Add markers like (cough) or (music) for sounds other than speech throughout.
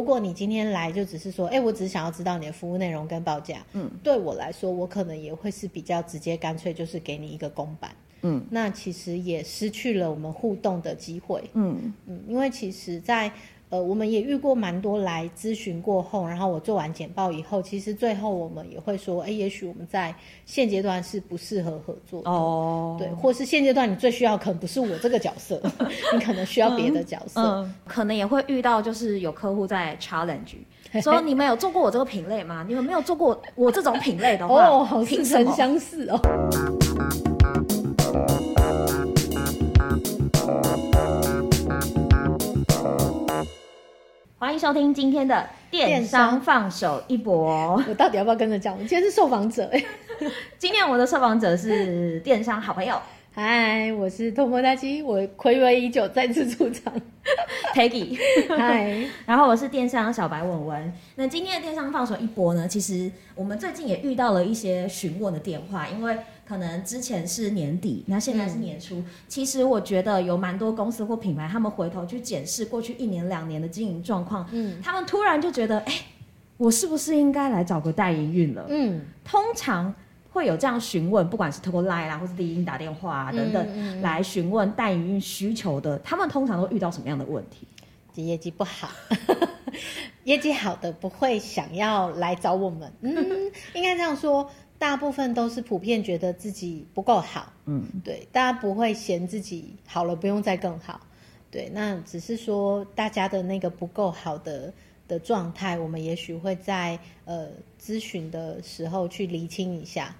如果你今天来就只是说，哎，我只是想要知道你的服务内容跟报价，嗯，对我来说，我可能也会是比较直接干脆，就是给你一个公版，嗯，那其实也失去了我们互动的机会，嗯。嗯，因为其实，在呃，我们也遇过蛮多来咨询过后，然后我做完简报以后，其实最后我们也会说，哎，也许我们在现阶段是不适合合作的哦，对，或是现阶段你最需要可能不是我这个角色，(laughs) 你可能需要别的角色，嗯嗯，可能也会遇到就是有客户在 challenge，说你们有做过我这个品类吗？你们没有做过我这种品类的话，(laughs) 哦，好似曾相似哦。欢迎收听今天的电商放手一搏。我到底要不要跟着讲？我今天是受访者哎。(laughs) 今天我们的受访者是电商好朋友。嗨，我是托莫大鸡，我暌违已久再次出场。Peggy，嗨。(laughs) 然后我是电商小白文文。那今天的电商放手一波呢？其实我们最近也遇到了一些询问的电话，因为。可能之前是年底，那现在是年初。嗯、其实我觉得有蛮多公司或品牌，他们回头去检视过去一年两年的经营状况，嗯，他们突然就觉得，哎、欸，我是不是应该来找个代营运了？嗯，通常会有这样询问，不管是透过 Line 啦，或是滴音打电话啊等等，嗯嗯、来询问代营运需求的，他们通常都遇到什么样的问题？业绩不好，(laughs) 业绩好的不会想要来找我们。嗯，(laughs) 应该这样说。大部分都是普遍觉得自己不够好，嗯，对，大家不会嫌自己好了不用再更好，对，那只是说大家的那个不够好的的状态，我们也许会在呃咨询的时候去厘清一下，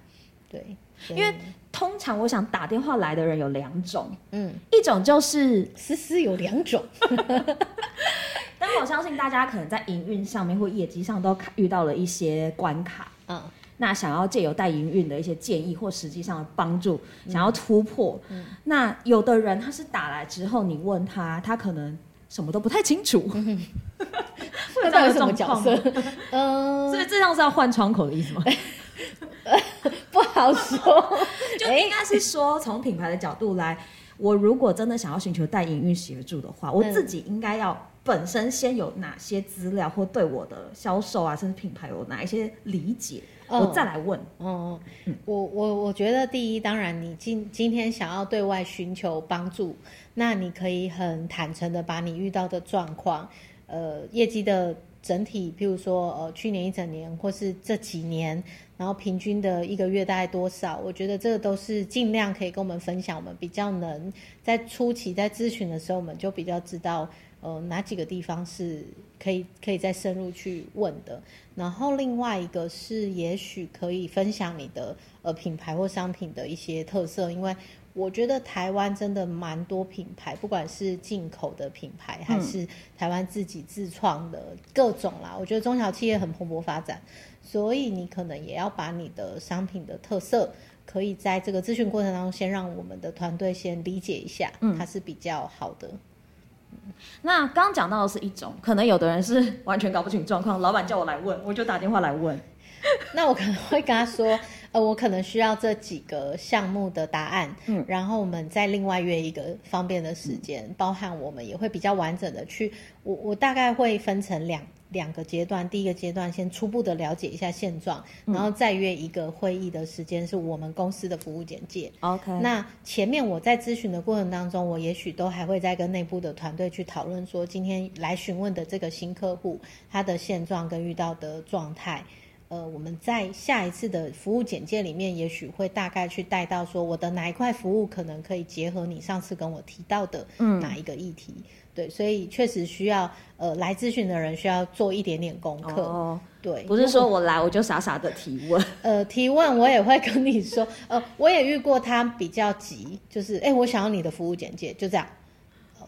对，因为通常我想打电话来的人有两种，嗯，一种就是思思有两种，(laughs) 但我相信大家可能在营运上面或业绩上都遇到了一些关卡，嗯。那想要借由带营运的一些建议或实际上的帮助，嗯、想要突破，嗯、那有的人他是打来之后，你问他，他可能什么都不太清楚，嗯、会在什么角色？(laughs) 嗯，所以这样是要换窗口的意思吗？(laughs) 不好说，(laughs) 就应该是说从品牌的角度来，我如果真的想要寻求代营运协助的话，嗯、我自己应该要本身先有哪些资料，或对我的销售啊，甚至品牌有哪一些理解。我再来问，哦、嗯，我我我觉得第一，当然你今今天想要对外寻求帮助，那你可以很坦诚的把你遇到的状况，呃，业绩的整体，譬如说呃去年一整年，或是这几年，然后平均的一个月大概多少，我觉得这个都是尽量可以跟我们分享，我们比较能在初期在咨询的时候，我们就比较知道。呃，哪几个地方是可以可以再深入去问的？然后另外一个是，也许可以分享你的呃品牌或商品的一些特色，因为我觉得台湾真的蛮多品牌，不管是进口的品牌还是台湾自己自创的各种啦，我觉得中小企业很蓬勃发展，所以你可能也要把你的商品的特色，可以在这个咨询过程当中，先让我们的团队先理解一下，它是比较好的。那刚刚讲到的是一种，可能有的人是完全搞不清状况，老板叫我来问，我就打电话来问。(laughs) 那我可能会跟他说，呃，我可能需要这几个项目的答案，嗯，然后我们再另外约一个方便的时间，嗯、包含我们也会比较完整的去，我我大概会分成两。两个阶段，第一个阶段先初步的了解一下现状，嗯、然后再约一个会议的时间，是我们公司的服务简介。OK，那前面我在咨询的过程当中，我也许都还会再跟内部的团队去讨论，说今天来询问的这个新客户他的现状跟遇到的状态。呃，我们在下一次的服务简介里面，也许会大概去带到说，我的哪一块服务可能可以结合你上次跟我提到的哪一个议题。嗯对，所以确实需要呃来咨询的人需要做一点点功课。哦，对，不是说我来我就傻傻的提问。(laughs) 呃，提问我也会跟你说，呃，我也遇过他比较急，就是哎，我想要你的服务简介，就这样。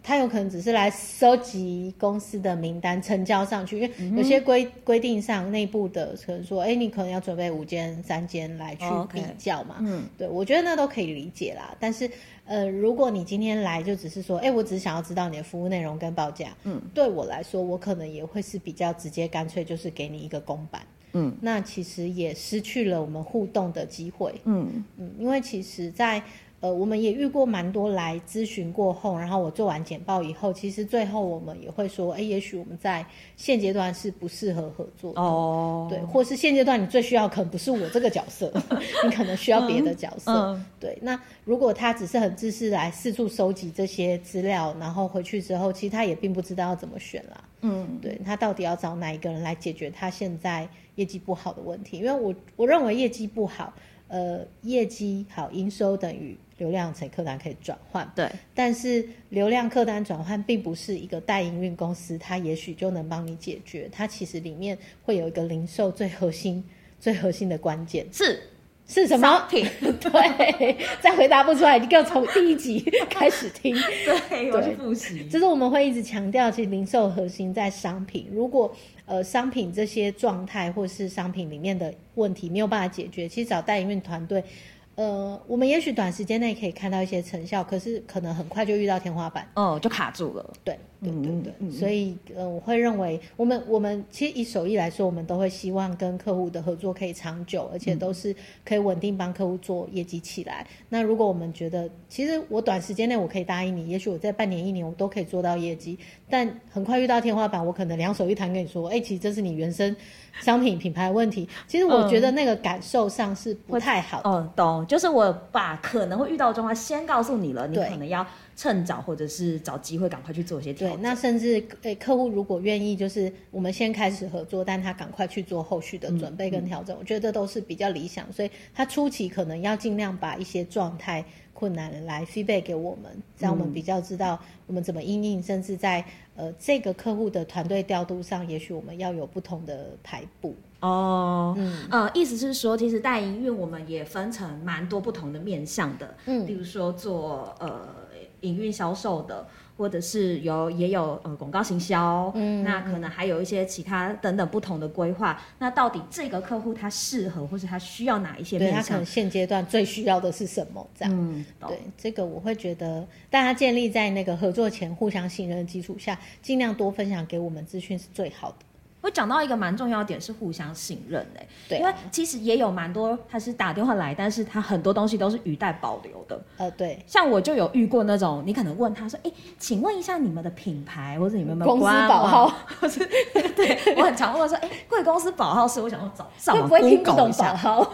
他有可能只是来收集公司的名单，成交上去，因为有些规规定上内部的可能说，哎，你可能要准备五间、三间来去比较嘛。嗯，对，我觉得那都可以理解啦。但是，呃，如果你今天来就只是说，哎，我只是想要知道你的服务内容跟报价，嗯，对我来说，我可能也会是比较直接干脆，就是给你一个公版，嗯，那其实也失去了我们互动的机会，嗯。嗯，因为其实，在呃，我们也遇过蛮多来咨询过后，然后我做完简报以后，其实最后我们也会说，哎，也许我们在现阶段是不适合合作哦，对，或是现阶段你最需要可能不是我这个角色，(laughs) 你可能需要别的角色，嗯嗯、对。那如果他只是很自私来四处收集这些资料，然后回去之后，其实他也并不知道要怎么选啦，嗯，对，他到底要找哪一个人来解决他现在业绩不好的问题？因为我我认为业绩不好，呃，业绩好，营收等于。流量乘客单可以转换，对，但是流量客单转换并不是一个代营运公司，它也许就能帮你解决。它其实里面会有一个零售最核心、最核心的关键是是什么？(laughs) 对，再回答不出来，你要从第一集 (laughs) 开始听。对，我去复习。就是我们会一直强调，其实零售核心在商品。如果呃商品这些状态或是商品里面的问题没有办法解决，其实找代营运团队。呃，我们也许短时间内可以看到一些成效，可是可能很快就遇到天花板，哦，就卡住了。对，对对对，嗯、所以呃，我会认为我们我们其实以手艺来说，我们都会希望跟客户的合作可以长久，而且都是可以稳定帮客户做业绩起来。嗯、那如果我们觉得，其实我短时间内我可以答应你，也许我在半年一年我都可以做到业绩，但很快遇到天花板，我可能两手一摊跟你说，哎、欸，其实这是你原生。商品品牌问题，(laughs) 其实我觉得那个感受上是不太好的。嗯，懂，就是我把可能会遇到的状况先告诉你了，你可能要趁早或者是找机会赶快去做一些调整。对，那甚至诶、欸，客户如果愿意，就是我们先开始合作，但他赶快去做后续的准备跟调整，嗯嗯、我觉得都是比较理想。所以他初期可能要尽量把一些状态。困难来 feedback 给我们，让我们比较知道我们怎么应应，甚至在呃这个客户的团队调度上，也许我们要有不同的排布哦。嗯呃，意思是说，其实代营运我们也分成蛮多不同的面向的，嗯，比如说做呃营运销售的。或者是有也有呃广告行销，嗯，那可能还有一些其他等等不同的规划。那到底这个客户他适合或是他需要哪一些面向？对，他可能现阶段最需要的是什么？这样，嗯，对，这个我会觉得大家建立在那个合作前互相信任的基础下，尽量多分享给我们资讯是最好的。我讲到一个蛮重要的点是互相信任哎、欸，对、啊，因为其实也有蛮多他是打电话来，但是他很多东西都是语带保留的。呃，对，像我就有遇过那种，你可能问他说，哎、欸，请问一下你们的品牌或者你们公司保号？(laughs) 或是对，我很常问说，哎、欸，贵公司保号是我想要找上网 Google 一下，会不会听不懂保号？(laughs)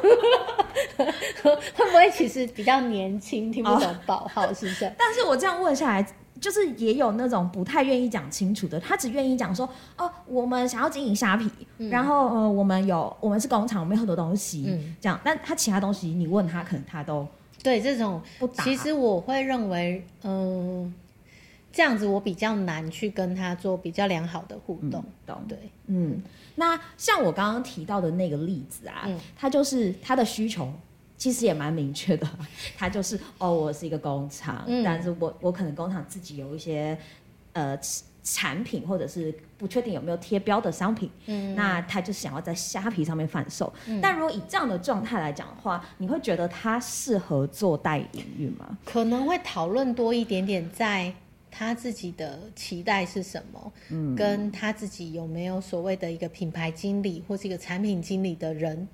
会不会其实比较年轻，听不懂保号？是不是？但是我这样问下来。就是也有那种不太愿意讲清楚的，他只愿意讲说哦，我们想要经营虾皮，嗯、然后呃，我们有我们是工厂，我们有很多东西，嗯、这样。但他其他东西你问他，可能他都对这种不打。其实我会认为，嗯、呃，这样子我比较难去跟他做比较良好的互动，嗯、懂？对，嗯。那像我刚刚提到的那个例子啊，嗯、他就是他的需求。其实也蛮明确的，(laughs) 他就是哦，我是一个工厂，嗯、但是我我可能工厂自己有一些呃产品，或者是不确定有没有贴标的商品，嗯，那他就想要在虾皮上面贩售。嗯、但如果以这样的状态来讲的话，你会觉得他适合做代营运吗？可能会讨论多一点点，在他自己的期待是什么，嗯，跟他自己有没有所谓的一个品牌经理或是一个产品经理的人。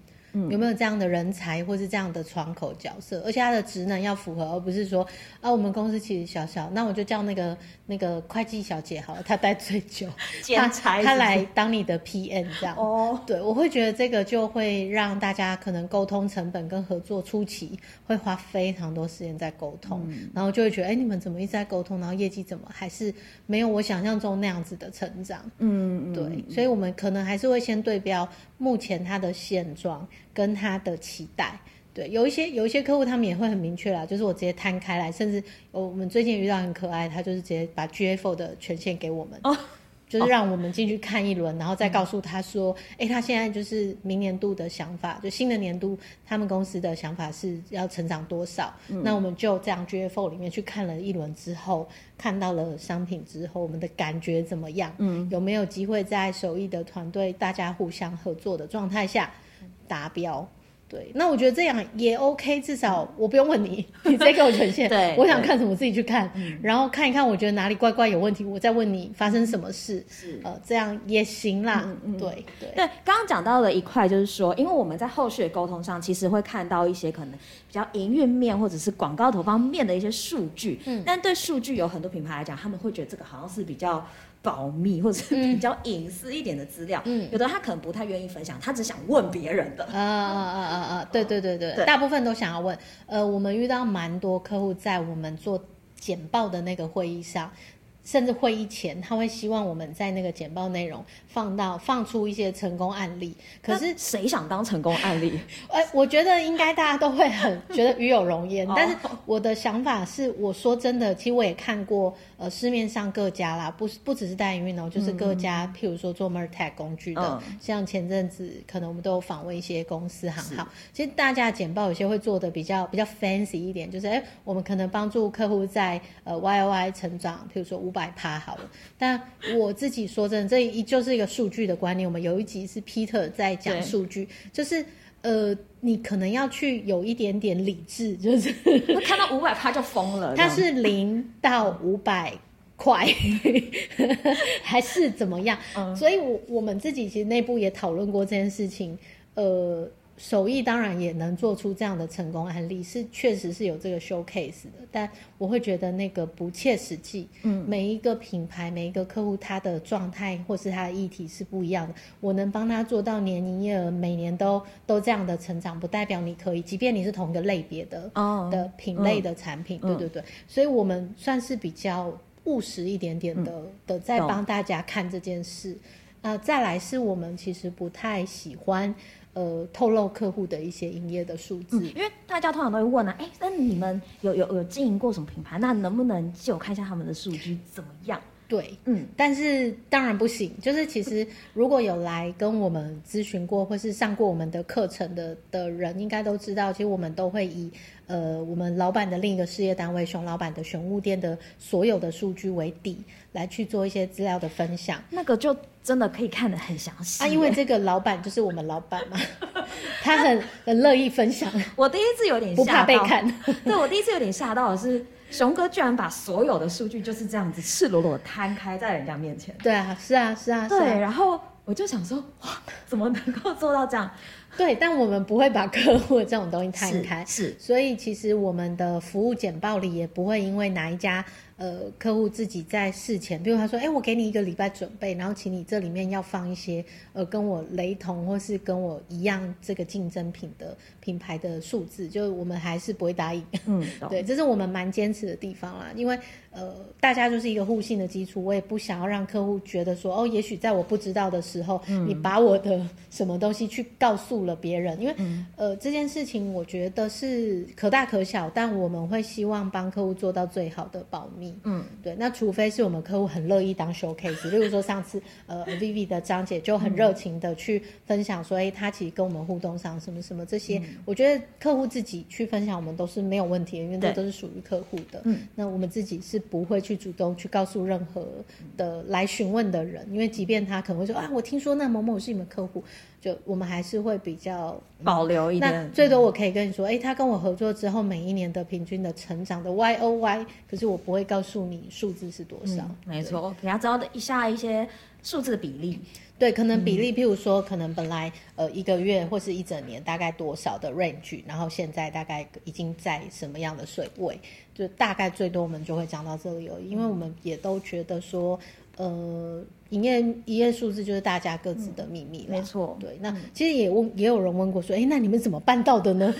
有没有这样的人才，或是这样的窗口角色？而且他的职能要符合，而不是说啊，我们公司其实小小，那我就叫那个那个会计小姐好了，她待最久，(laughs) 她来当你的 PM 这样。哦，对，我会觉得这个就会让大家可能沟通成本跟合作初期会花非常多时间在沟通，嗯、然后就会觉得，哎、欸，你们怎么一直在沟通，然后业绩怎么还是没有我想象中那样子的成长？嗯，对，所以我们可能还是会先对标目前他的现状。跟他的期待，对，有一些有一些客户，他们也会很明确啦，就是我直接摊开来，甚至我们最近遇到很可爱，他就是直接把 GA4 的权限给我们，哦，就是让我们进去看一轮，哦、然后再告诉他说，哎、嗯欸，他现在就是明年度的想法，就新的年度他们公司的想法是要成长多少，嗯、那我们就这样 GA4 里面去看了一轮之后，看到了商品之后，我们的感觉怎么样？嗯，有没有机会在手艺的团队大家互相合作的状态下？达标，对，那我觉得这样也 OK，至少我不用问你，(laughs) 你直接给我权限。对，我想看什么自己去看，然后看一看，我觉得哪里怪怪有问题，我再问你发生什么事。是，呃，这样也行啦。嗯嗯，对对对。刚刚讲到了一块，就是说，因为我们在后续的沟通上，其实会看到一些可能比较营运面或者是广告投放面的一些数据。嗯，但对数据有很多品牌来讲，他们会觉得这个好像是比较。保密或者是比较隐私一点的资料，嗯，有的他可能不太愿意分享，他只想问别人的。啊啊啊啊啊！对对对对，对大部分都想要问。呃，我们遇到蛮多客户在我们做简报的那个会议上。甚至会议前，他会希望我们在那个简报内容放到放出一些成功案例。可是谁想当成功案例？哎，(laughs) 我觉得应该大家都会很觉得与有荣焉。(laughs) 但是我的想法是，我说真的，其实我也看过，呃，市面上各家啦，不是不只是代营运哦，就是各家，譬如说做 Mertech 工具的，嗯、像前阵子可能我们都有访问一些公司行号。其实大家的简报有些会做的比较比较 fancy 一点，就是哎，我们可能帮助客户在呃 YOY 成长，譬如说五百趴好了，但我自己说真的，这一就是一个数据的观念。我们有一集是 Peter 在讲数据，就是呃，你可能要去有一点点理智，就是看到五百趴就疯了。(laughs) 它是零到五百块，(laughs) 还是怎么样？嗯、所以我我们自己其实内部也讨论过这件事情，呃。首邑当然也能做出这样的成功案例，是确实是有这个 showcase 的，但我会觉得那个不切实际。嗯，每一个品牌、每一个客户，他的状态或是他的议题是不一样的。我能帮他做到年营业额每年都都这样的成长，不代表你可以，即便你是同一个类别的、哦、的品类的产品，嗯、对对对。所以我们算是比较务实一点点的、嗯、的，在帮大家看这件事。呃，再来是我们其实不太喜欢。呃，透露客户的一些营业的数字，因为大家通常都会问啊，哎，那你们有有有经营过什么品牌？那能不能借我看一下他们的数据怎么样？对，嗯，但是当然不行。就是其实如果有来跟我们咨询过，或是上过我们的课程的的人，应该都知道，其实我们都会以呃我们老板的另一个事业单位熊老板的熊物店的所有的数据为底，来去做一些资料的分享。那个就。真的可以看得很详细啊，因为这个老板就是我们老板嘛，(laughs) 他很很乐意分享。我第一次有点，不怕被看。对，我第一次有点吓到的是，熊哥居然把所有的数据就是这样子赤裸裸摊开在人家面前。对啊，是啊，是啊，对。然后我就想说，哇，怎么能够做到这样？对，但我们不会把客户的这种东西摊开，是，是。所以其实我们的服务简报里也不会因为哪一家。呃，客户自己在事前，比如他说，哎，我给你一个礼拜准备，然后请你这里面要放一些，呃，跟我雷同或是跟我一样这个竞争品的品牌的数字，就我们还是不会答应。嗯，(laughs) 对，这是我们蛮坚持的地方啦，因为呃，大家就是一个互信的基础，我也不想要让客户觉得说，哦，也许在我不知道的时候，嗯、你把我的什么东西去告诉了别人，因为、嗯、呃，这件事情我觉得是可大可小，但我们会希望帮客户做到最好的保密。嗯，对，那除非是我们客户很乐意当 showcase，例如说上次呃 (laughs) Vivi 的张姐就很热情的去分享说，哎，她其实跟我们互动上什么什么这些，嗯、我觉得客户自己去分享我们都是没有问题的，因为这都是属于客户的。嗯，那我们自己是不会去主动去告诉任何的来询问的人，因为即便他可能会说啊，我听说那某某是你们客户。就我们还是会比较保留一点。那最多我可以跟你说，哎、欸，他跟我合作之后，每一年的平均的成长的 Y O Y，可是我不会告诉你数字是多少。嗯、没错，给他知道一下一些数字的比例。对，可能比例，譬如说，可能本来呃一个月或是一整年大概多少的 range，然后现在大概已经在什么样的水位，就大概最多我们就会讲到这里而已，因为我们也都觉得说。呃，营业营业数字就是大家各自的秘密，没错。对，那其实也问，也有人问过说，哎，那你们怎么办到的呢？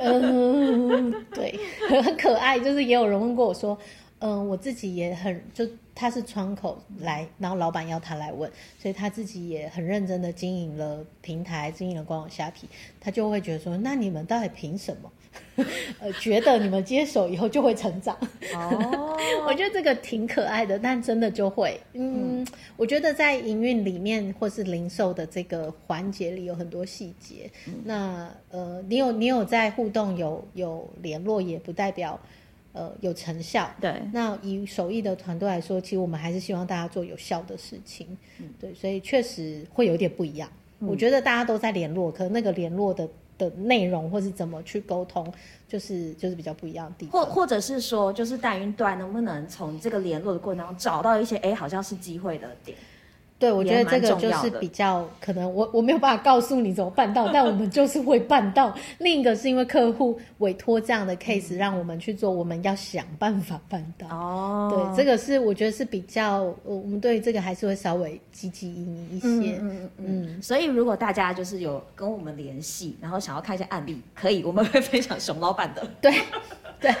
嗯，(laughs) 对，(laughs) 很可爱。就是也有人问过我说，嗯，我自己也很，就他是窗口来，然后老板要他来问，所以他自己也很认真的经营了平台，经营了官网虾皮，他就会觉得说，那你们到底凭什么？(laughs) 呃，觉得你们接手以后就会成长哦，(laughs) 我觉得这个挺可爱的，但真的就会，嗯，嗯我觉得在营运里面或是零售的这个环节里有很多细节。嗯、那呃，你有你有在互动有有联络，也不代表呃有成效。对，那以手艺的团队来说，其实我们还是希望大家做有效的事情。嗯，对，所以确实会有点不一样。嗯、我觉得大家都在联络，可能那个联络的。的内容，或是怎么去沟通，就是就是比较不一样的地方。或或者是说，就是代云端能不能从这个联络的过程当中找到一些哎，好像是机会的点。对，我觉得这个就是比较可能我，我我没有办法告诉你怎么办到，(laughs) 但我们就是会办到。另一个是因为客户委托这样的 case 让我们去做，我们要想办法办到。哦，对，这个是我觉得是比较，我们对这个还是会稍微积极一些。嗯嗯嗯，嗯。所以如果大家就是有跟我们联系，然后想要看一下案例，可以，我们会 (laughs) 分享熊老板的。对，对。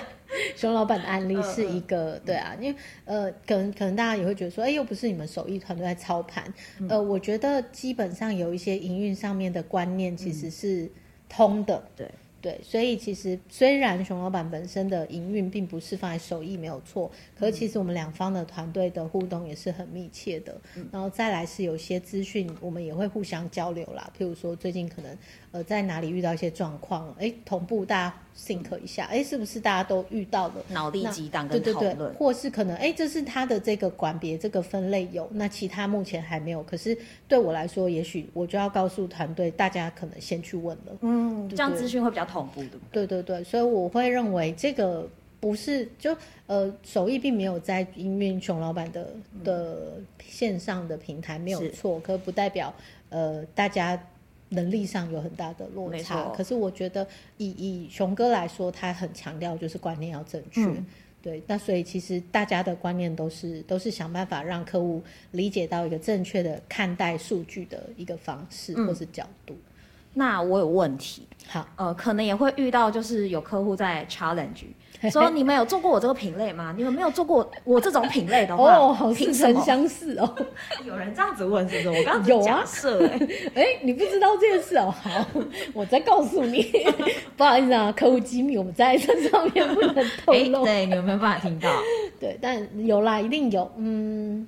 熊老板的案例是一个，嗯、对啊，因为呃，可能可能大家也会觉得说，哎，又不是你们手艺团队在操盘，嗯、呃，我觉得基本上有一些营运上面的观念其实是通的，嗯、对。对，所以其实虽然熊老板本身的营运并不是放在手艺没有错，可是其实我们两方的团队的互动也是很密切的。嗯、然后再来是有些资讯，我们也会互相交流啦。譬如说最近可能呃在哪里遇到一些状况，哎，同步大家 think 一下，哎，是不是大家都遇到了？脑力激荡跟讨论，对对对，或是可能哎，这是他的这个管别这个分类有，那其他目前还没有。可是对我来说，也许我就要告诉团队，大家可能先去问了。嗯，对对，这样资讯会比较同步的。对对对，所以我会认为这个不是就呃手艺并没有在营运熊老板的的线上的平台没有错，可不代表呃大家能力上有很大的落差。可是我觉得以以熊哥来说，他很强调就是观念要正确。嗯、对，那所以其实大家的观念都是都是想办法让客户理解到一个正确的看待数据的一个方式或是角度。嗯那我有问题，好，呃，可能也会遇到，就是有客户在 challenge，(laughs) 说你们有做过我这个品类吗？你们没有做过我这种品类的话，(laughs) 哦，好似曾相识哦。(laughs) 有人这样子问是不是？我刚刚有假设，哎，哎，你不知道这件事哦？好，我再告诉你，不好意思啊，客户机密，我们在这上面不能透露。对，你有没有办法听到？对，但有啦，一定有，嗯。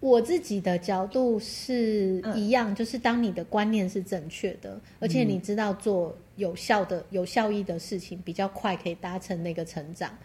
我自己的角度是一样，嗯、就是当你的观念是正确的，而且你知道做有效的、有效益的事情，比较快可以达成那个成长。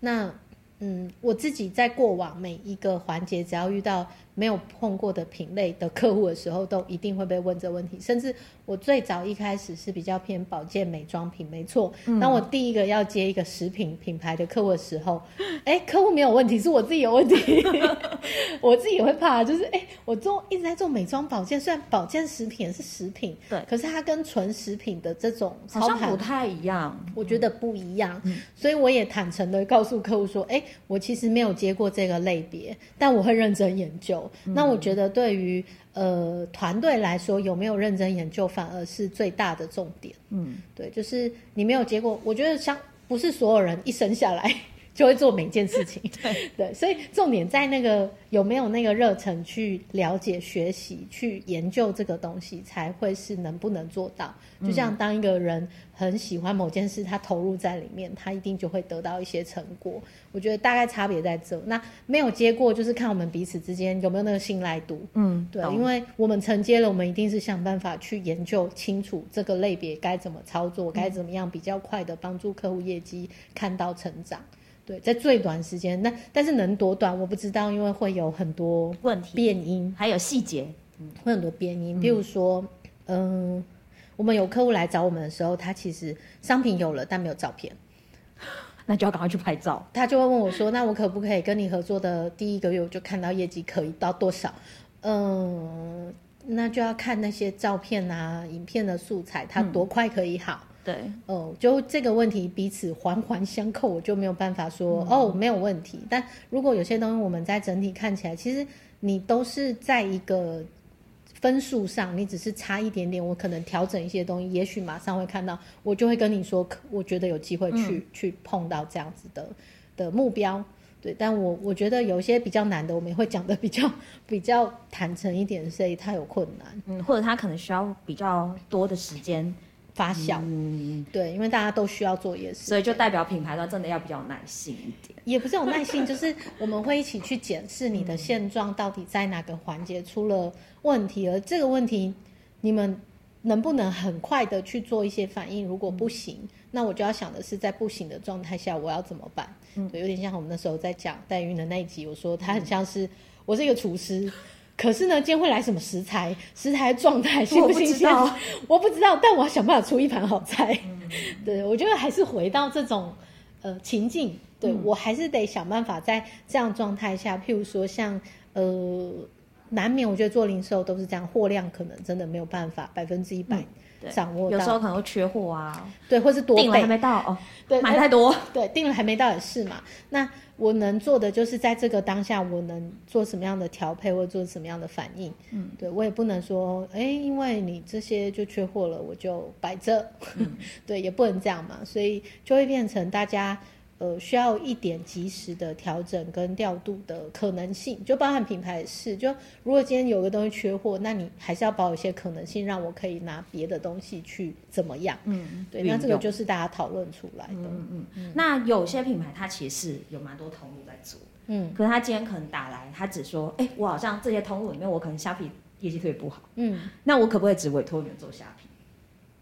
那，嗯，我自己在过往每一个环节，只要遇到没有碰过的品类的客户的时候，都一定会被问这问题，甚至。我最早一开始是比较偏保健美妆品，没错。当我第一个要接一个食品品牌的客户的时候，哎、欸，客户没有问题，是我自己有问题。(laughs) 我自己也会怕，就是哎、欸，我做一直在做美妆保健，虽然保健食品是食品，对，可是它跟纯食品的这种好像不太一样，我觉得不一样。嗯、所以我也坦诚的告诉客户说，哎、欸，我其实没有接过这个类别，但我会认真研究。嗯、那我觉得对于。呃，团队来说有没有认真研究，反而是最大的重点。嗯，对，就是你没有结果，我觉得像不是所有人一生下来就会做每件事情。(laughs) 对对，所以重点在那个有没有那个热忱去了解、学习、去研究这个东西，才会是能不能做到。就像当一个人很喜欢某件事，他投入在里面，他一定就会得到一些成果。我觉得大概差别在这。那没有接过，就是看我们彼此之间有没有那个信赖度。嗯，对，因为我们承接了，我们一定是想办法去研究清楚这个类别该怎么操作，该怎么样比较快的帮助客户业绩看到成长。对，在最短时间，那但是能多短我不知道，因为会有很多问题变音，还有细节，嗯，会很多变音，比如说，嗯。呃我们有客户来找我们的时候，他其实商品有了，但没有照片，(laughs) 那就要赶快去拍照。他就会问我说：“那我可不可以跟你合作的第一个月，我就看到业绩可以到多少？”嗯，那就要看那些照片啊、影片的素材，它多快可以好。嗯、对，哦，就这个问题彼此环环相扣，我就没有办法说、嗯、哦没有问题。但如果有些东西我们在整体看起来，其实你都是在一个。分数上，你只是差一点点，我可能调整一些东西，也许马上会看到，我就会跟你说，我觉得有机会去、嗯、去碰到这样子的的目标，对。但我我觉得有一些比较难的，我们也会讲的比较比较坦诚一点，所以他有困难，嗯，或者他可能需要比较多的时间发酵，嗯，对，因为大家都需要做夜市，所以就代表品牌端真的要比较有耐心一点，也不是有耐心，就是我们会一起去检视你的现状到底在哪个环节出了。问题，而这个问题，你们能不能很快的去做一些反应？如果不行，嗯、那我就要想的是，在不行的状态下，我要怎么办？嗯，对，有点像我们那时候在讲代孕的那一集，我说他很像是、嗯、我是一个厨师，可是呢，今天会来什么食材？食材状态新不新鲜？(laughs) 我不知道，但我要想办法出一盘好菜。嗯、对，我觉得还是回到这种呃情境，对、嗯、我还是得想办法在这样状态下，譬如说像呃，难免我觉得做零售都是这样，货量可能真的没有办法百分之一百掌握到，有时候可能会缺货啊，对，或是多订了还没到哦，对，买太多，对，订了还没到也是嘛，那。我能做的就是在这个当下，我能做什么样的调配，或者做什么样的反应。嗯，对，我也不能说，哎，因为你这些就缺货了，我就摆着。嗯、(laughs) 对，也不能这样嘛，所以就会变成大家。呃，需要一点及时的调整跟调度的可能性，就包含品牌也是。就如果今天有个东西缺货，那你还是要保有一些可能性，让我可以拿别的东西去怎么样？嗯，对，那这个就是大家讨论出来的。嗯嗯嗯。那有些品牌它其实是有蛮多通路在做，嗯，可是他今天可能打来，他只说，哎，我好像这些通路里面，我可能虾皮业绩特别不好，嗯，那我可不可以只委托你们做虾皮？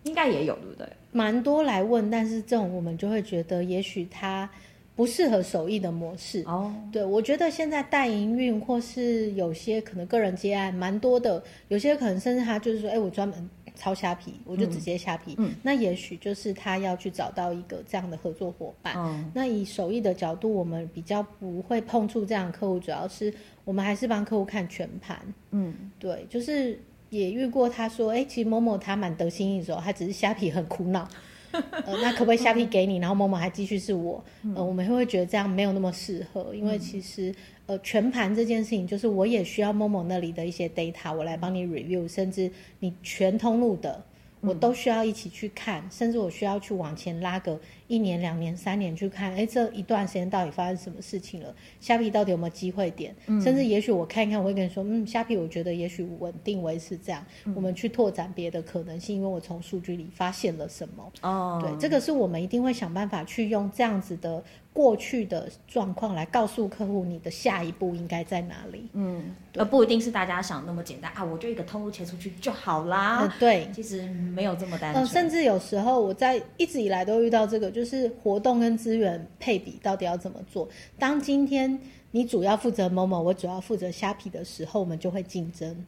应该也有，对不对？蛮多来问，但是这种我们就会觉得，也许他不适合手艺的模式。哦，对，我觉得现在代营运或是有些可能个人接案蛮多的，有些可能甚至他就是说，哎，我专门抄虾皮，我就直接虾皮。嗯，那也许就是他要去找到一个这样的合作伙伴。嗯，那以手艺的角度，我们比较不会碰触这样的客户，主要是我们还是帮客户看全盘。嗯，对，就是。也遇过，他说：“哎、欸，其实某某他蛮得心应手，他只是虾皮很苦恼。(laughs) 呃，那可不可以虾皮给你？然后某某还继续是我。呃，我们会觉得这样没有那么适合，因为其实呃全盘这件事情，就是我也需要某某那里的一些 data，我来帮你 review，甚至你全通路的。”我都需要一起去看，甚至我需要去往前拉个一年、两年、三年去看，哎，这一段时间到底发生什么事情了？虾皮到底有没有机会点？嗯、甚至也许我看一看，我会跟你说，嗯，虾皮我觉得也许稳定维持这样，嗯、我们去拓展别的可能性，因为我从数据里发现了什么。哦，对，这个是我们一定会想办法去用这样子的。过去的状况来告诉客户，你的下一步应该在哪里？嗯，而不一定是大家想那么简单啊！我就一个通路切出去就好啦。嗯、对，其实没有这么单纯。嗯、呃，甚至有时候我在一直以来都遇到这个，就是活动跟资源配比到底要怎么做？当今天你主要负责某某，我主要负责虾皮的时候，我们就会竞争。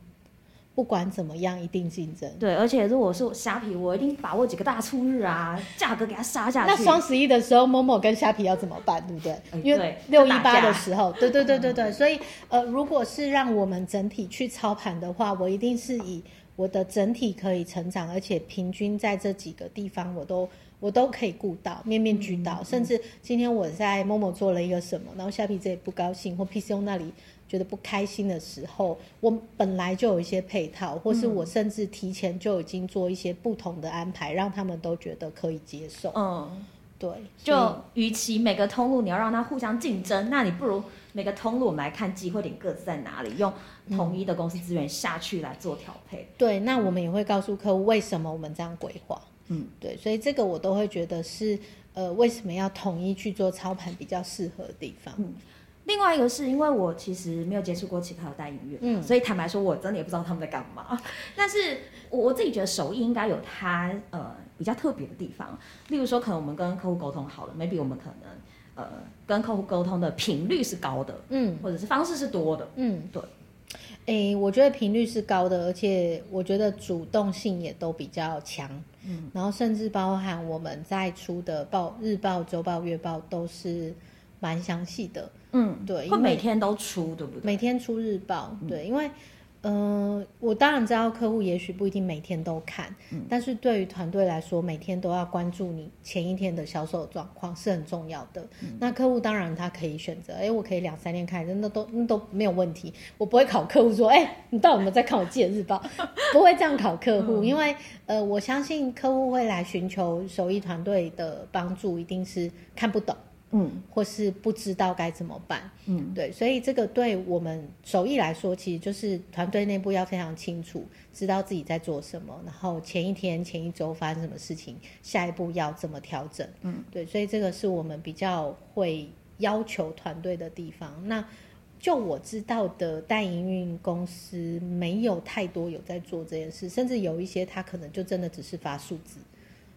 不管怎么样，一定竞争。对，而且如果是虾皮，我一定把握几个大促日啊，(laughs) 价格给它杀下去。那双十一的时候，momo 跟虾皮要怎么办，对不对？因为六一八的时候，对对对对对。(laughs) 所以，呃，如果是让我们整体去操盘的话，我一定是以我的整体可以成长，而且平均在这几个地方，我都我都可以顾到，面面俱到。嗯、甚至今天我在 momo 做了一个什么，然后虾皮这里不高兴，或 PCO 那里。觉得不开心的时候，我本来就有一些配套，或是我甚至提前就已经做一些不同的安排，让他们都觉得可以接受。嗯，对，就与其每个通路你要让它互相竞争，那你不如每个通路我们来看机会点各自在哪里，用统一的公司资源下去来做调配。对，那我们也会告诉客户为什么我们这样规划。嗯，对，所以这个我都会觉得是呃，为什么要统一去做操盘比较适合的地方。嗯另外一个是因为我其实没有接触过其他的代音乐，嗯，所以坦白说，我真的也不知道他们在干嘛。(laughs) 但是我自己觉得手艺应该有它呃比较特别的地方，例如说，可能我们跟客户沟通好了，maybe 我们可能呃跟客户沟通的频率是高的，嗯，或者是方式是多的，嗯，对。诶，我觉得频率是高的，而且我觉得主动性也都比较强，嗯，然后甚至包含我们在出的报日报、周报、月报都是蛮详细的。嗯，对，会每天都出，对不对？每天出日报，对，因为，嗯、呃，我当然知道客户也许不一定每天都看，嗯，但是对于团队来说，每天都要关注你前一天的销售状况是很重要的。嗯、那客户当然他可以选择，哎，我可以两三天看，那都那都没有问题。我不会考客户说，哎，你到底有没有在看我寄的日报？(laughs) 不会这样考客户，嗯、因为，呃，我相信客户会来寻求手艺团队的帮助，一定是看不懂。嗯，或是不知道该怎么办，嗯，对，所以这个对我们手艺来说，其实就是团队内部要非常清楚，知道自己在做什么，然后前一天、前一周发生什么事情，下一步要怎么调整，嗯，对，所以这个是我们比较会要求团队的地方。那就我知道的代营运公司，没有太多有在做这件事，甚至有一些他可能就真的只是发数字，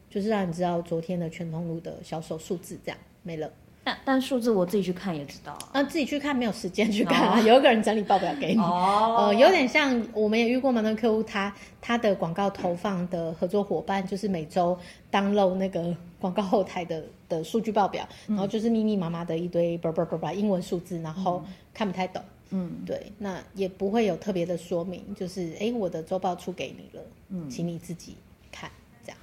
就是让你知道昨天的全通路的销售数字这样没了。但但数字我自己去看也知道啊，啊自己去看没有时间去看，啊，有一个人整理报表给你。哦，呃，有点像我们也遇过蛮多客户，他他的广告投放的合作伙伴就是每周 download 那个广告后台的的数据报表，嗯，然后就是密密麻麻的一堆叭叭叭叭英文数字，然后看不太懂。嗯，对，那也不会有特别的说明，就是哎，我的周报出给你了，嗯，请你自己看这样。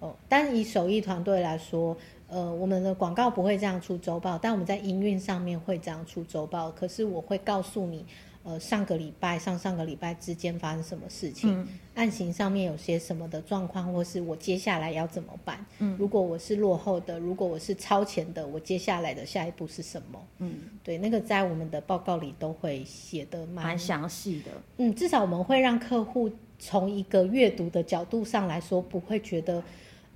哦，但以手艺团队来说。呃，我们的广告不会这样出周报，但我们在营运上面会这样出周报。可是我会告诉你，呃，上个礼拜、上上个礼拜之间发生什么事情，嗯、案情上面有些什么的状况，或是我接下来要怎么办？嗯，如果我是落后的，如果我是超前的，我接下来的下一步是什么？嗯，对，那个在我们的报告里都会写得蛮蛮详细的。嗯，至少我们会让客户从一个阅读的角度上来说，不会觉得。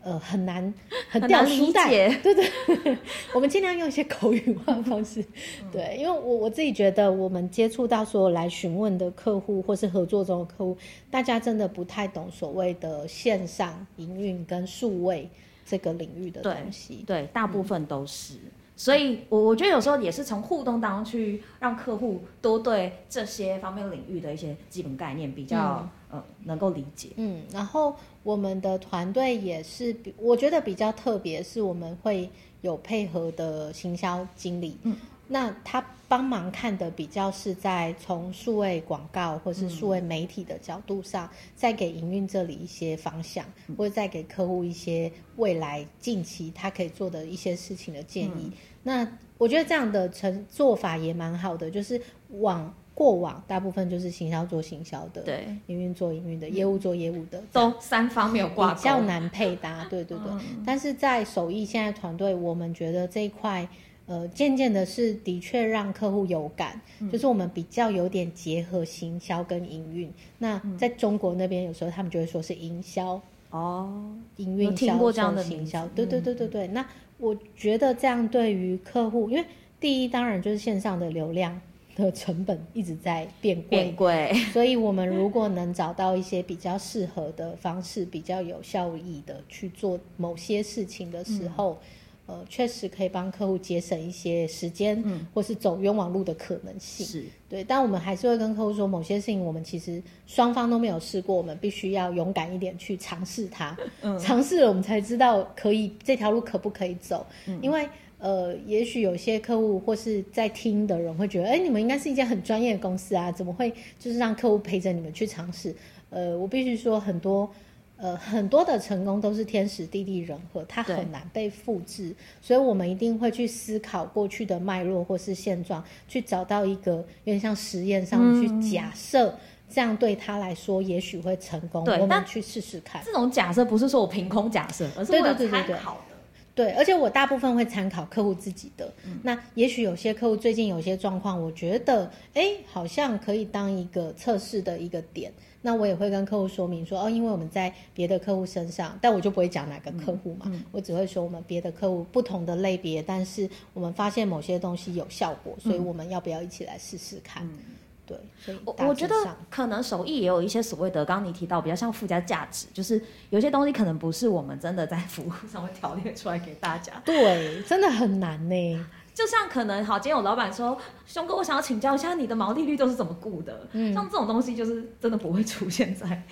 呃，很难 (laughs) 很掉书袋，对 (laughs) 对，我们尽量用一些口语化的方式，对，因为我我自己觉得，我们接触到所有来询问的客户或是合作中的客户，大家真的不太懂所谓的线上营运跟数位这个领域的东西，对，对，大部分都是。嗯所以，我我觉得有时候也是从互动当中去让客户多对这些方面领域的一些基本概念比较、嗯、呃能够理解。嗯，然后我们的团队也是，我觉得比较特别，是我们会有配合的行销经理。嗯。那他帮忙看的比较是在从数位广告或是数位媒体的角度上，嗯、再给营运这里一些方向，嗯、或者再给客户一些未来近期他可以做的一些事情的建议。嗯、那我觉得这样的成做法也蛮好的，就是往过往大部分就是行销做行销的，对，营运做营运的，业务做业务的，都三方没有挂钩，比较难配搭。对对对，嗯、但是在手艺现在团队，我们觉得这一块。呃，渐渐的是的确让客户有感，嗯、就是我们比较有点结合行销跟营运。那在中国那边，有时候他们就会说是营销哦，营运销售行销，对对对对对。嗯、那我觉得这样对于客户，因为第一当然就是线上的流量的成本一直在变贵，变贵，(laughs) 所以我们如果能找到一些比较适合的方式，比较有效益的去做某些事情的时候。嗯呃，确实可以帮客户节省一些时间，嗯，或是走冤枉路的可能性。是对，但我们还是会跟客户说，某些事情我们其实双方都没有试过，我们必须要勇敢一点去尝试它。嗯，尝试了我们才知道可以这条路可不可以走。嗯，因为呃，也许有些客户或是在听的人会觉得，哎，你们应该是一家很专业的公司啊，怎么会就是让客户陪着你们去尝试？呃，我必须说很多。呃，很多的成功都是天时地利人和，它很难被复制，所以我们一定会去思考过去的脉络或是现状，去找到一个有点像实验上去假设，嗯、这样对他来说也许会成功，对我们去试试看。这种假设不是说我凭空假设，而是我参考的。对，而且我大部分会参考客户自己的。嗯、那也许有些客户最近有些状况，我觉得哎，好像可以当一个测试的一个点。那我也会跟客户说明说，哦，因为我们在别的客户身上，但我就不会讲哪个客户嘛，嗯嗯、我只会说我们别的客户不同的类别，但是我们发现某些东西有效果，所以我们要不要一起来试试看？嗯、对，所以我我觉得可能手艺也有一些所谓的，刚刚你提到比较像附加价值，就是有些东西可能不是我们真的在服务上会条列出来给大家，对，真的很难呢。就像可能好，今天有老板说，熊哥，我想要请教一下你的毛利率都是怎么估的？嗯，像这种东西就是真的不会出现在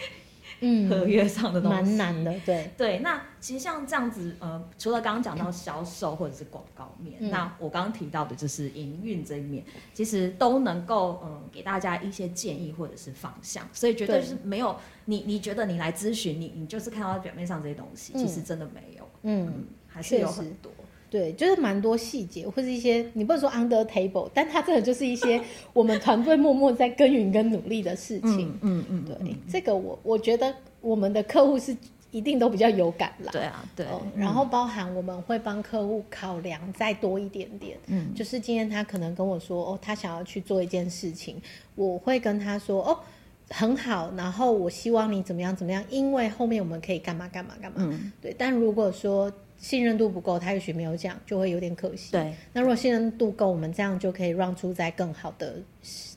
嗯。合约上的东西，蛮难的。对。对，那其实像这样子，呃，除了刚刚讲到销售或者是广告面，嗯、那我刚刚提到的就是营运这一面，其实都能够嗯、呃、给大家一些建议或者是方向，所以绝对是没有你你觉得你来咨询你你就是看到表面上这些东西，嗯、其实真的没有，嗯，嗯，还是有很多。对，就是蛮多细节，或是一些你不能说 under table，但它真的就是一些 (laughs) 我们团队默默在耕耘跟努力的事情。嗯嗯，嗯对，嗯、这个我我觉得我们的客户是一定都比较有感啦。对啊，对。哦、然后包含我们会帮客户考量再多一点点。嗯，就是今天他可能跟我说，哦，他想要去做一件事情，我会跟他说，哦，很好，然后我希望你怎么样怎么样，因为后面我们可以干嘛干嘛干嘛。嗯，对。但如果说信任度不够，他也许没有讲，就会有点可惜。对，那如果信任度够，我们这样就可以让出在更好的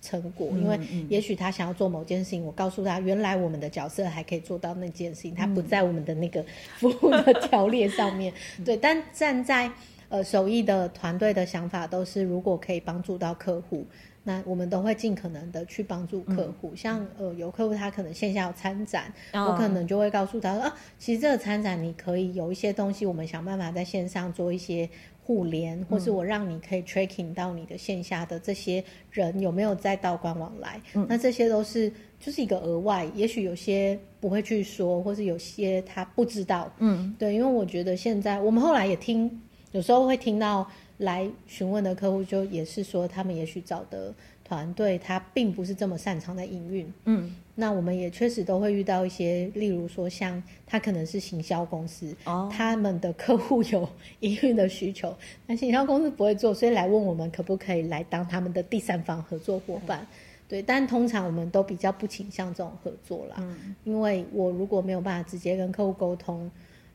成果。嗯、因为也许他想要做某件事情，我告诉他，原来我们的角色还可以做到那件事情，他不在我们的那个服务的条列上面。对，但站在呃手艺的团队的想法都是，如果可以帮助到客户。那我们都会尽可能的去帮助客户，嗯、像呃有客户他可能线下有参展，哦、我可能就会告诉他说啊，其实这个参展你可以有一些东西，我们想办法在线上做一些互联，嗯、或是我让你可以 tracking 到你的线下的这些人有没有再到官网来，嗯、那这些都是就是一个额外，也许有些不会去说，或是有些他不知道，嗯，对，因为我觉得现在我们后来也听，有时候会听到。来询问的客户就也是说，他们也许找的团队他并不是这么擅长在营运。嗯，那我们也确实都会遇到一些，例如说像他可能是行销公司，哦，他们的客户有营运的需求，(laughs) 那行销公司不会做，所以来问我们可不可以来当他们的第三方合作伙伴。嗯、对，但通常我们都比较不倾向这种合作啦，嗯，因为我如果没有办法直接跟客户沟通。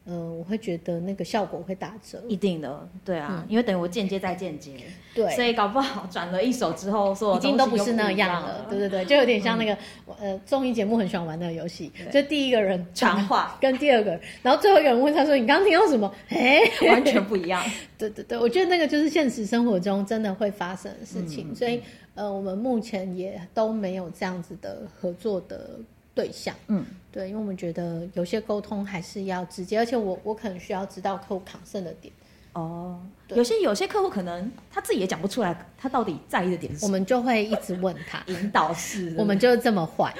嗯、呃，我会觉得那个效果会打折，一定的，对啊，嗯、因为等于我间接再间接，对，所以搞不好转了一手之后，说已经都不是那样了，对对对，就有点像那个、嗯、呃综艺节目很喜欢玩那个游戏，就第一个人传话跟第二个人，然后最后一个人问他说：“你刚刚听到什么？”哎，(laughs) 完全不一样。(laughs) 对对对，我觉得那个就是现实生活中真的会发生的事情，嗯、所以呃，我们目前也都没有这样子的合作的。对象，嗯，对，因为我们觉得有些沟通还是要直接，而且我我可能需要知道客户抗胜的点。哦，有些有些客户可能他自己也讲不出来，他到底在意的点是什么，我们就会一直问他，(laughs) 引导式，我们就是这么坏，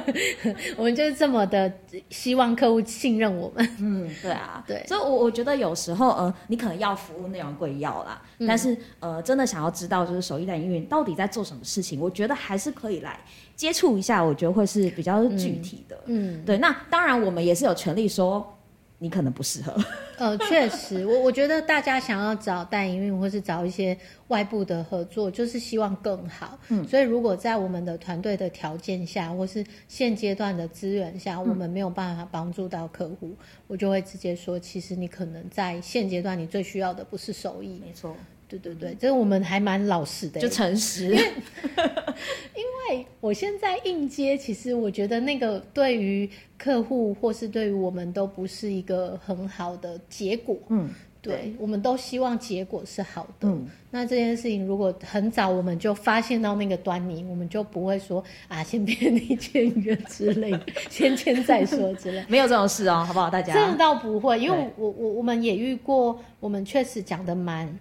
(laughs) 我们就是这么的希望客户信任我们。嗯，对啊，对，所以，我我觉得有时候，呃，你可能要服务内容贵要啦，嗯、但是，呃，真的想要知道就是手艺代营运到底在做什么事情，我觉得还是可以来接触一下，我觉得会是比较具体的。嗯，嗯。对，那当然我们也是有权利说。你可能不适合。(laughs) 呃，确实，我我觉得大家想要找代营运，或是找一些外部的合作，就是希望更好。嗯，所以如果在我们的团队的条件下，或是现阶段的资源下，我们没有办法帮助到客户，嗯、我就会直接说，其实你可能在现阶段你最需要的不是手艺。没错。对对对，这个我们还蛮老实的，就诚实。因为，因为我现在应接，其实我觉得那个对于客户或是对于我们都不是一个很好的结果。嗯，对，对我们都希望结果是好的。嗯，那这件事情如果很早我们就发现到那个端倪，我们就不会说啊，先便利签约之类的，先签再说之类，(laughs) 没有这种事哦，好不好？大家这倒不会，因为我我我们也遇过，我们确实讲的蛮。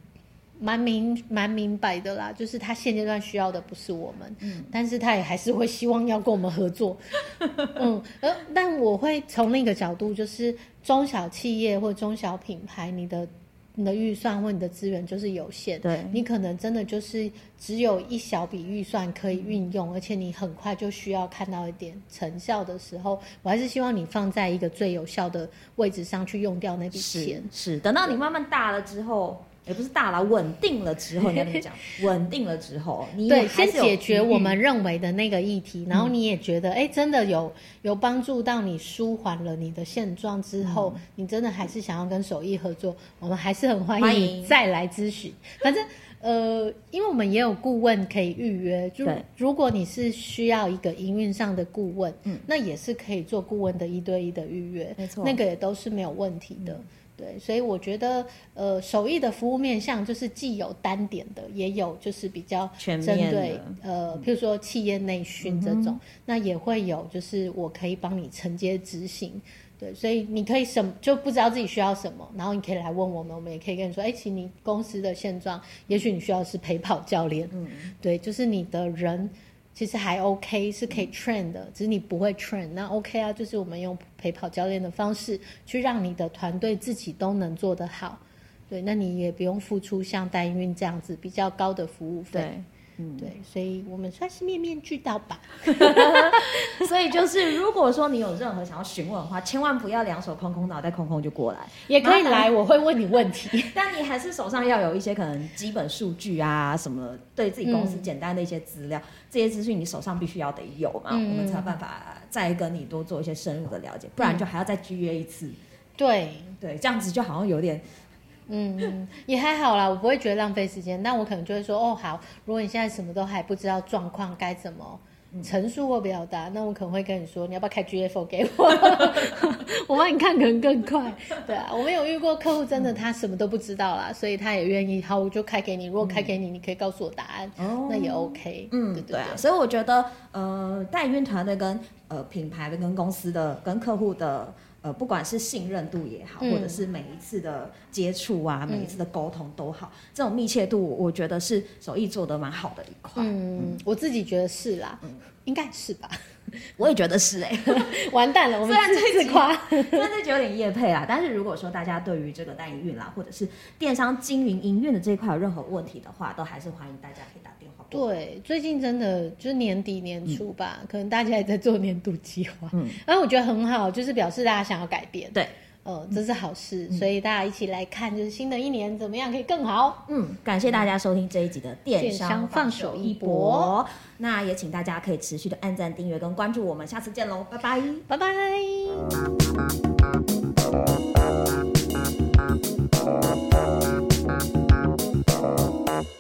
蛮明蛮明白的啦，就是他现阶段需要的不是我们，嗯，但是他也还是会希望要跟我们合作，(laughs) 嗯，呃，但我会从另一个角度，就是中小企业或中小品牌，你的你的预算或你的资源就是有限，对，你可能真的就是只有一小笔预算可以运用，嗯，而且你很快就需要看到一点成效的时候，我还是希望你放在一个最有效的位置上去用掉那笔钱，是，是，等到你慢慢大了之后。也不是大了，稳定了之后，你要怎么讲？(laughs) 稳定了之后，你对先解决我们认为的那个议题，然后你也觉得，哎、嗯，真的有有帮助到你，舒缓了你的现状之后，嗯、你真的还是想要跟手艺合作，我们还是很欢迎你再来咨询。反正，呃，因为我们也有顾问可以预约，就如果你是需要一个营运上的顾问，嗯，那也是可以做顾问的一对一的预约，没错，那个也都是没有问题的。嗯对，所以我觉得，呃，手艺的服务面向就是既有单点的，也有就是比较针对，呃，譬如说企业内训这种，嗯、那也会有就是我可以帮你承接执行。对，所以你可以什么就不知道自己需要什么，然后你可以来问我们，我们也可以跟你说，哎，其实你公司的现状，也许你需要是陪跑教练，嗯，对，就是你的人。其实还 OK，是可以 train 的，只是你不会 train，那 OK 啊，就是我们用陪跑教练的方式去让你的团队自己都能做得好，对，那你也不用付出像代营运这样子比较高的服务费。对嗯，对，所以我们算是面面俱到吧。(laughs) 所以就是，如果说你有任何想要询问的话，千万不要两手空空，脑袋空空就过来，也可以来，我会问你问题。(laughs) 但你还是手上要有一些可能基本数据啊，什么对自己公司简单的一些资料，嗯、这些资讯你手上必须要得有嘛，嗯、我们才有办法再跟你多做一些深入的了解，不然就还要再预约一次。对对，这样子就好像有点。嗯，也还好啦，我不会觉得浪费时间，但我可能就会说，哦，好，如果你现在什么都还不知道状况该怎么陈述或表达，那我可能会跟你说，你要不要开 GFO 给我？(laughs) 我帮你看可能更快。对啊，我们有遇过客户，真的他什么都不知道啦，所以他也愿意，好，我就开给你。如果开给你，你可以告诉我答案，那也 OK。嗯，对对啊。所以我觉得，呃，代营运团队跟呃品牌的、跟公司的、跟客户的。呃，不管是信任度也好，或者是每一次的接触啊，嗯、每一次的沟通都好，这种密切度，我觉得是手艺做的蛮好的一块。嗯，嗯我自己觉得是啦，嗯、应该是吧？(laughs) 我也觉得是哎、欸，(laughs) 完蛋了，我们虽然这次夸，(laughs) 虽然这集有点业配啊，但是如果说大家对于这个代营运啦，或者是电商经营营运的这一块有任何问题的话，都还是欢迎大家可以打对，最近真的就是年底年初吧，嗯、可能大家也在做年度计划，嗯，(laughs) 然后我觉得很好，就是表示大家想要改变，对，呃，这是好事，嗯、所以大家一起来看，就是新的一年怎么样可以更好。嗯，感谢大家收听这一集的电商放手一搏，一搏那也请大家可以持续的按赞、订阅跟关注我们，下次见喽，拜拜，拜拜。